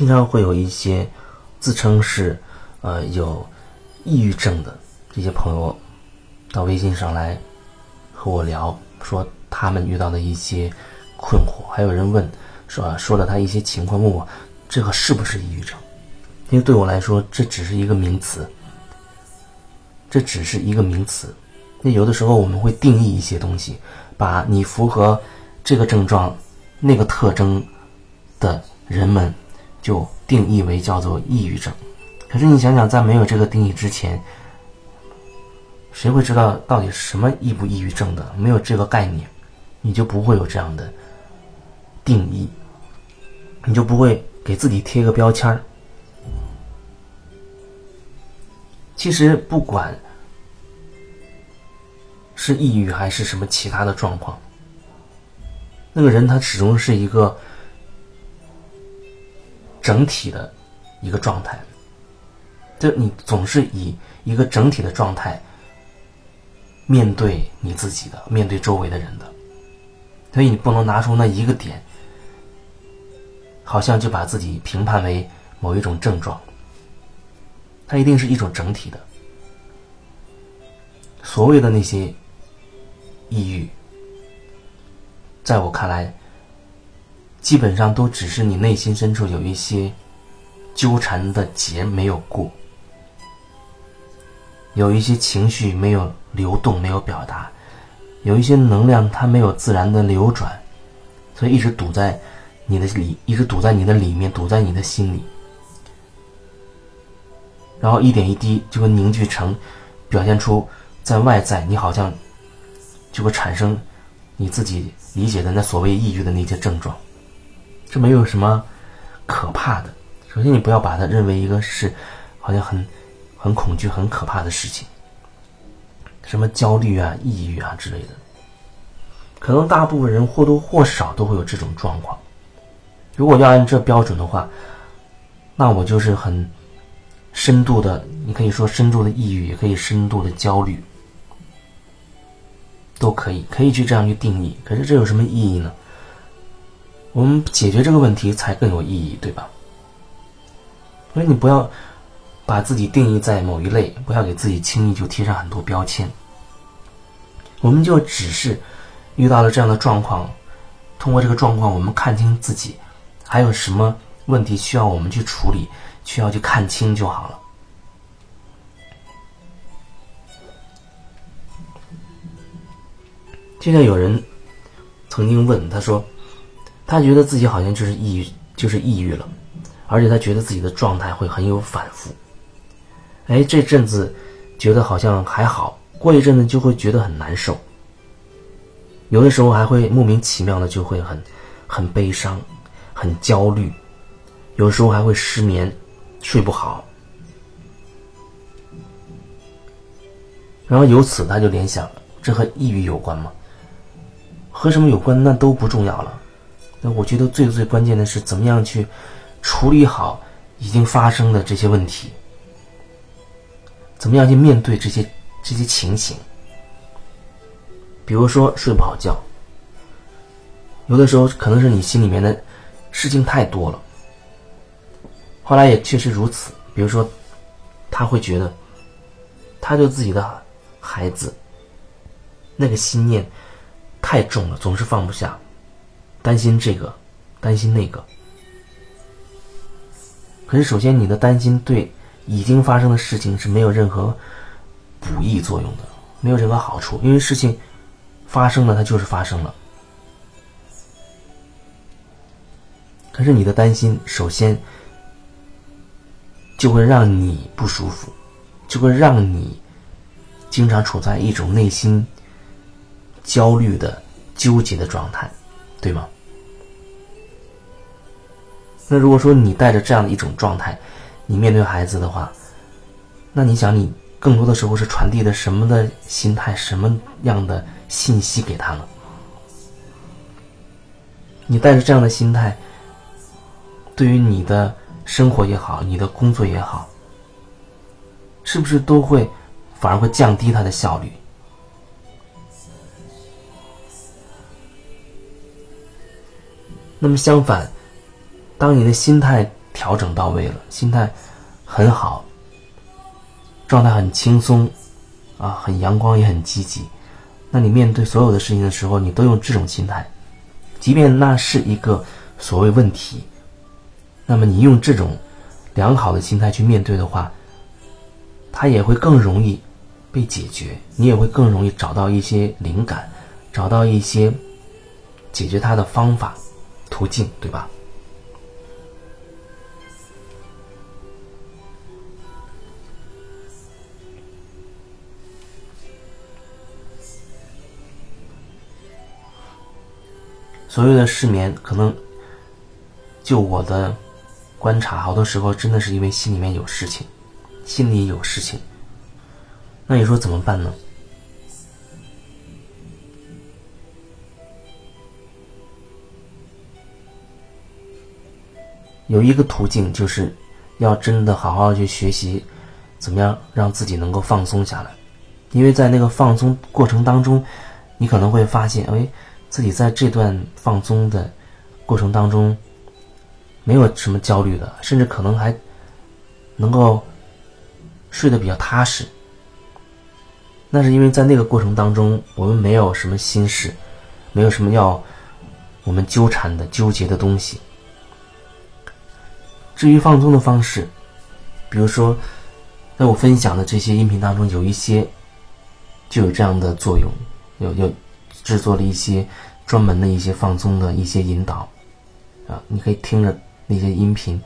经常会有一些自称是呃有抑郁症的这些朋友到微信上来和我聊，说他们遇到的一些困惑，还有人问说说了他一些情况，问我这个是不是抑郁症？因为对我来说，这只是一个名词，这只是一个名词。那有的时候我们会定义一些东西，把你符合这个症状、那个特征的人们，就定义为叫做抑郁症。可是你想想，在没有这个定义之前，谁会知道到底什么抑不抑郁症的？没有这个概念，你就不会有这样的定义，你就不会给自己贴个标签儿。其实不管是抑郁还是什么其他的状况，那个人他始终是一个整体的一个状态。就你总是以一个整体的状态面对你自己的，面对周围的人的，所以你不能拿出那一个点，好像就把自己评判为某一种症状。它一定是一种整体的。所谓的那些抑郁，在我看来，基本上都只是你内心深处有一些纠缠的结没有过，有一些情绪没有流动、没有表达，有一些能量它没有自然的流转，所以一直堵在你的里，一直堵在你的里面，堵在你的心里。然后一点一滴就会凝聚成，表现出在外在，你好像就会产生你自己理解的那所谓抑郁的那些症状。这没有什么可怕的。首先，你不要把它认为一个是好像很很恐惧、很可怕的事情。什么焦虑啊、抑郁啊之类的，可能大部分人或多或少都会有这种状况。如果要按这标准的话，那我就是很。深度的，你可以说深度的抑郁，也可以深度的焦虑，都可以，可以去这样去定义。可是这有什么意义呢？我们解决这个问题才更有意义，对吧？所以你不要把自己定义在某一类，不要给自己轻易就贴上很多标签。我们就只是遇到了这样的状况，通过这个状况，我们看清自己还有什么问题需要我们去处理。需要去看清就好了。就像有人曾经问他说：“他觉得自己好像就是抑郁，就是抑郁了，而且他觉得自己的状态会很有反复。哎，这阵子觉得好像还好，过一阵子就会觉得很难受。有的时候还会莫名其妙的就会很很悲伤、很焦虑，有时候还会失眠。”睡不好，然后由此他就联想，这和抑郁有关吗？和什么有关？那都不重要了。那我觉得最最关键的是，怎么样去处理好已经发生的这些问题？怎么样去面对这些这些情形？比如说睡不好觉，有的时候可能是你心里面的事情太多了。后来也确实如此，比如说，他会觉得，他对自己的孩子那个心念太重了，总是放不下，担心这个，担心那个。可是，首先你的担心对已经发生的事情是没有任何补益作用的，没有任何好处，因为事情发生了，它就是发生了。可是你的担心，首先。就会让你不舒服，就会让你经常处在一种内心焦虑的纠结的状态，对吗？那如果说你带着这样的一种状态，你面对孩子的话，那你想，你更多的时候是传递的什么的心态，什么样的信息给他呢？你带着这样的心态，对于你的。生活也好，你的工作也好，是不是都会反而会降低它的效率？那么相反，当你的心态调整到位了，心态很好，状态很轻松，啊，很阳光也很积极。那你面对所有的事情的时候，你都用这种心态，即便那是一个所谓问题，那么你用这种良好的心态去面对的话，它也会更容易被解决，你也会更容易找到一些灵感，找到一些解决它的方法、途径，对吧？所有的失眠，可能就我的观察，好多时候真的是因为心里面有事情，心里有事情。那你说怎么办呢？有一个途径，就是要真的好好去学习，怎么样让自己能够放松下来。因为在那个放松过程当中，你可能会发现，哎。自己在这段放松的过程当中，没有什么焦虑的，甚至可能还能够睡得比较踏实。那是因为在那个过程当中，我们没有什么心事，没有什么要我们纠缠的、纠结的东西。至于放松的方式，比如说，在我分享的这些音频当中，有一些就有这样的作用，有有。制作了一些专门的一些放松的一些引导，啊，你可以听着那些音频，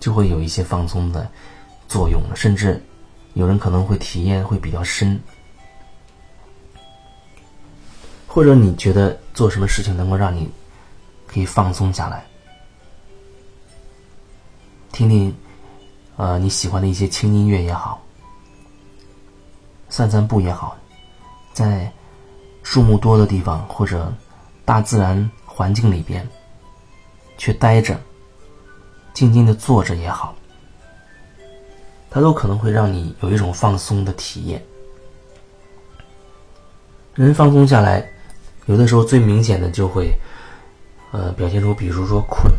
就会有一些放松的作用。甚至有人可能会体验会比较深，或者你觉得做什么事情能够让你可以放松下来，听听呃你喜欢的一些轻音乐也好，散散步也好，在。树木多的地方，或者大自然环境里边，去待着，静静的坐着也好，它都可能会让你有一种放松的体验。人放松下来，有的时候最明显的就会，呃，表现出比如说困，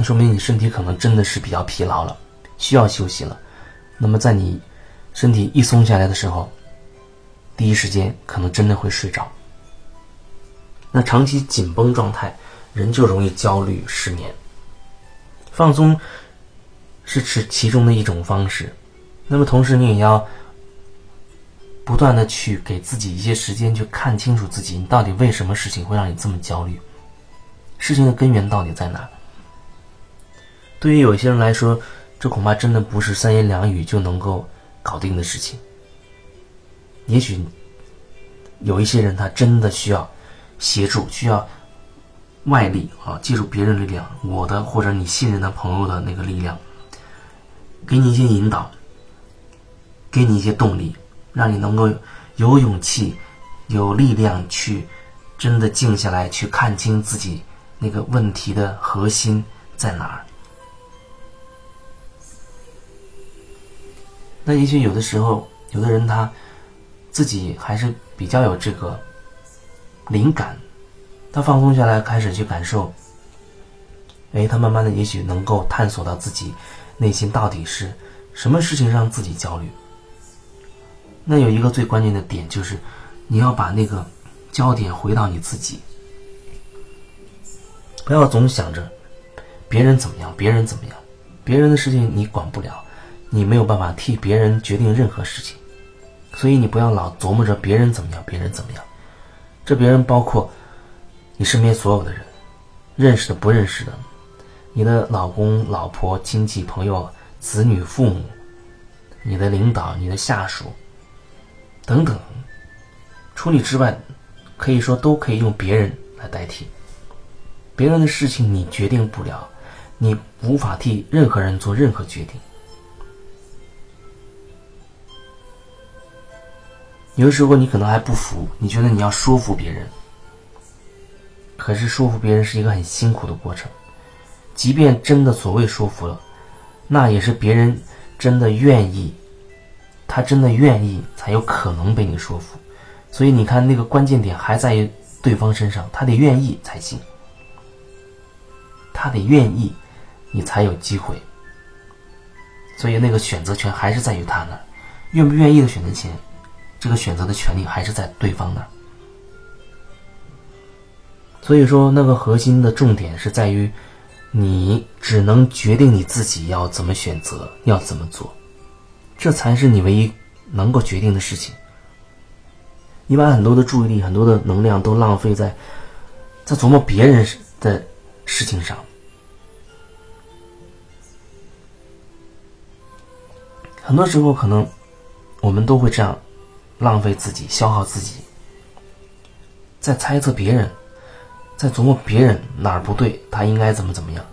那说明你身体可能真的是比较疲劳了，需要休息了。那么在你身体一松下来的时候，第一时间可能真的会睡着。那长期紧绷状态，人就容易焦虑、失眠。放松是其其中的一种方式，那么同时你也要不断的去给自己一些时间，去看清楚自己，你到底为什么事情会让你这么焦虑？事情的根源到底在哪？对于有些人来说，这恐怕真的不是三言两语就能够搞定的事情。也许有一些人，他真的需要。协助需要外力啊，借助别人力量，我的或者你信任的朋友的那个力量，给你一些引导，给你一些动力，让你能够有勇气、有力量去真的静下来，去看清自己那个问题的核心在哪儿。那也许有的时候，有的人他自己还是比较有这个。灵感，他放松下来，开始去感受。哎，他慢慢的，也许能够探索到自己内心到底是什么事情让自己焦虑。那有一个最关键的点，就是你要把那个焦点回到你自己，不要总想着别人怎么样，别人怎么样，别人的事情你管不了，你没有办法替别人决定任何事情，所以你不要老琢磨着别人怎么样，别人怎么样。这别人包括你身边所有的人，认识的、不认识的，你的老公、老婆、亲戚、朋友、子女、父母，你的领导、你的下属等等，除你之外，可以说都可以用别人来代替。别人的事情你决定不了，你无法替任何人做任何决定。有的时候你可能还不服，你觉得你要说服别人，可是说服别人是一个很辛苦的过程。即便真的所谓说服了，那也是别人真的愿意，他真的愿意才有可能被你说服。所以你看，那个关键点还在于对方身上，他得愿意才行，他得愿意，你才有机会。所以那个选择权还是在于他那儿，愿不愿意的选择权，这个选择的权利还是在对方那儿。所以说，那个核心的重点是在于，你只能决定你自己要怎么选择，要怎么做，这才是你唯一能够决定的事情。你把很多的注意力、很多的能量都浪费在在琢磨别人的事情上，很多时候可能我们都会这样浪费自己、消耗自己，在猜测别人。在琢磨别人哪儿不对，他应该怎么怎么样。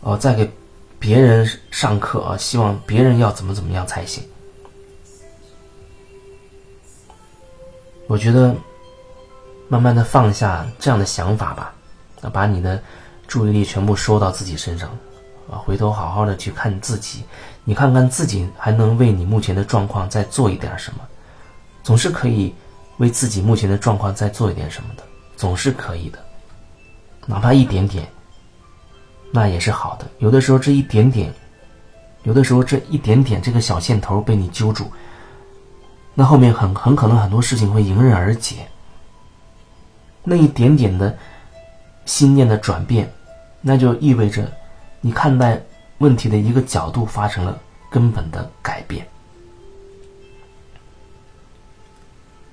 哦，在给别人上课啊，希望别人要怎么怎么样才行。我觉得，慢慢的放下这样的想法吧，啊，把你的注意力全部收到自己身上，啊，回头好好的去看自己，你看看自己还能为你目前的状况再做一点什么，总是可以为自己目前的状况再做一点什么的。总是可以的，哪怕一点点，那也是好的。有的时候这一点点，有的时候这一点点这个小线头被你揪住，那后面很很可能很多事情会迎刃而解。那一点点的心念的转变，那就意味着你看待问题的一个角度发生了根本的改变。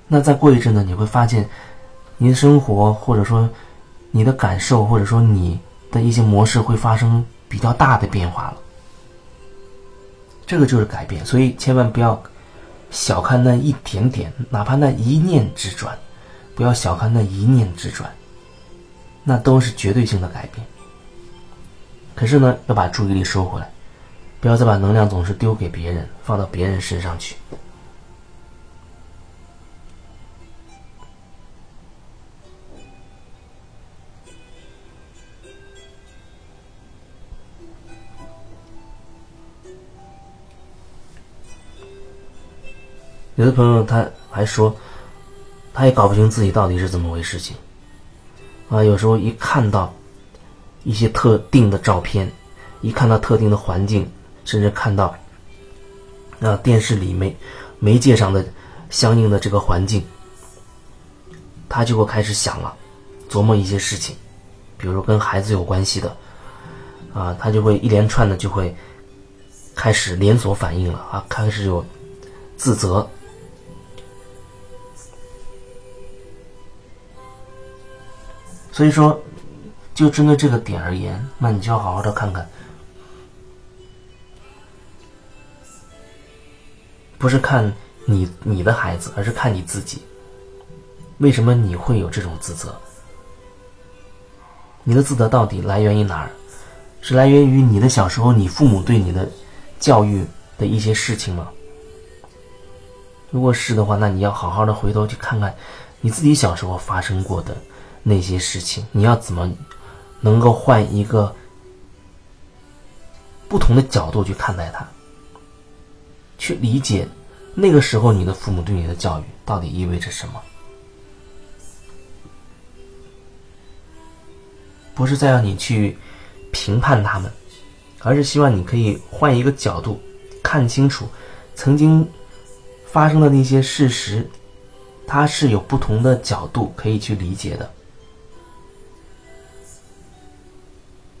那再过一阵呢，你会发现。你的生活，或者说你的感受，或者说你的一些模式，会发生比较大的变化了。这个就是改变，所以千万不要小看那一点点，哪怕那一念之转，不要小看那一念之转，那都是绝对性的改变。可是呢，要把注意力收回来，不要再把能量总是丢给别人，放到别人身上去。有的朋友他还说，他也搞不清自己到底是怎么回事情。啊，有时候一看到一些特定的照片，一看到特定的环境，甚至看到啊电视里媒媒介上的相应的这个环境，他就会开始想了，琢磨一些事情，比如跟孩子有关系的，啊，他就会一连串的就会开始连锁反应了啊，开始有自责。所以说，就针对这个点而言，那你就要好好的看看，不是看你你的孩子，而是看你自己。为什么你会有这种自责？你的自责到底来源于哪儿？是来源于你的小时候你父母对你的教育的一些事情吗？如果是的话，那你要好好的回头去看看你自己小时候发生过的。那些事情，你要怎么能够换一个不同的角度去看待它，去理解那个时候你的父母对你的教育到底意味着什么？不是在让你去评判他们，而是希望你可以换一个角度看清楚曾经发生的那些事实，它是有不同的角度可以去理解的。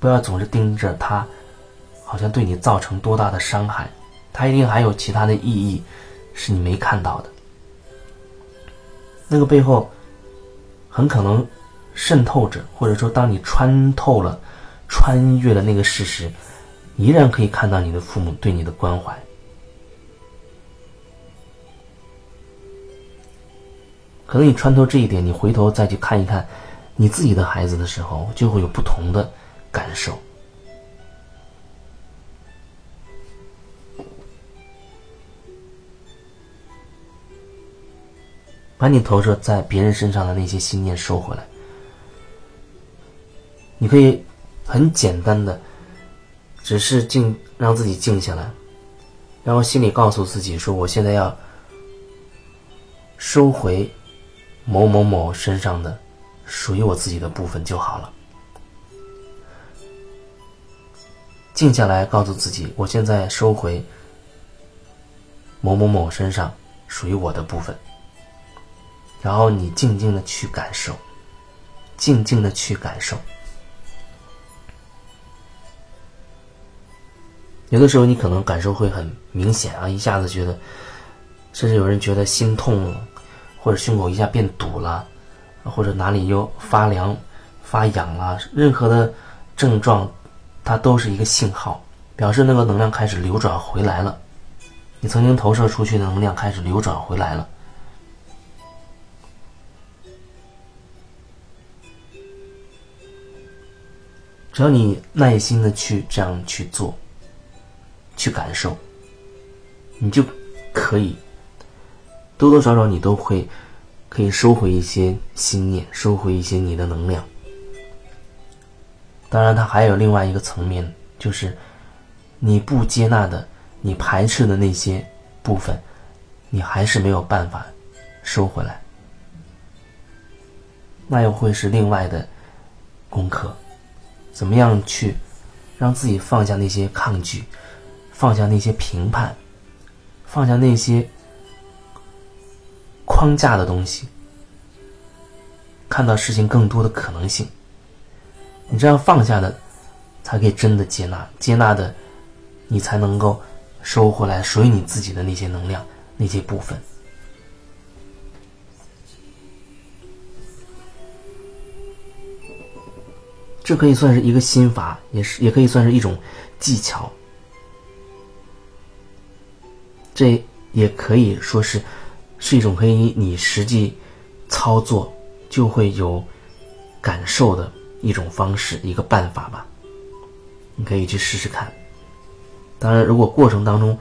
不要总是盯着他，好像对你造成多大的伤害，他一定还有其他的意义，是你没看到的。那个背后，很可能渗透着，或者说，当你穿透了、穿越了那个事实，依然可以看到你的父母对你的关怀。可能你穿透这一点，你回头再去看一看你自己的孩子的时候，就会有不同的。感受，把你投射在别人身上的那些心念收回来。你可以很简单的，只是静，让自己静下来，然后心里告诉自己说：“我现在要收回某某某身上的属于我自己的部分就好了。”静下来，告诉自己，我现在收回某某某身上属于我的部分，然后你静静的去感受，静静的去感受。有的时候你可能感受会很明显啊，一下子觉得，甚至有人觉得心痛，或者胸口一下变堵了，或者哪里又发凉、发痒了，任何的症状，它都是一个信号，表示那个能量开始流转回来了，你曾经投射出去的能量开始流转回来了。只要你耐心的去这样去做。去感受，你就可以多多少少你都会可以收回一些心念，收回一些你的能量。当然，它还有另外一个层面，就是你不接纳的、你排斥的那些部分，你还是没有办法收回来，那又会是另外的功课。怎么样去让自己放下那些抗拒？放下那些评判，放下那些框架的东西，看到事情更多的可能性。你这样放下的，才可以真的接纳；接纳的，你才能够收回来属于你自己的那些能量、那些部分。这可以算是一个心法，也是也可以算是一种技巧。这也可以说是，是一种可以你实际操作就会有感受的一种方式，一个办法吧。你可以去试试看。当然，如果过程当中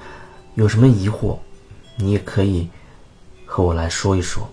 有什么疑惑，你也可以和我来说一说。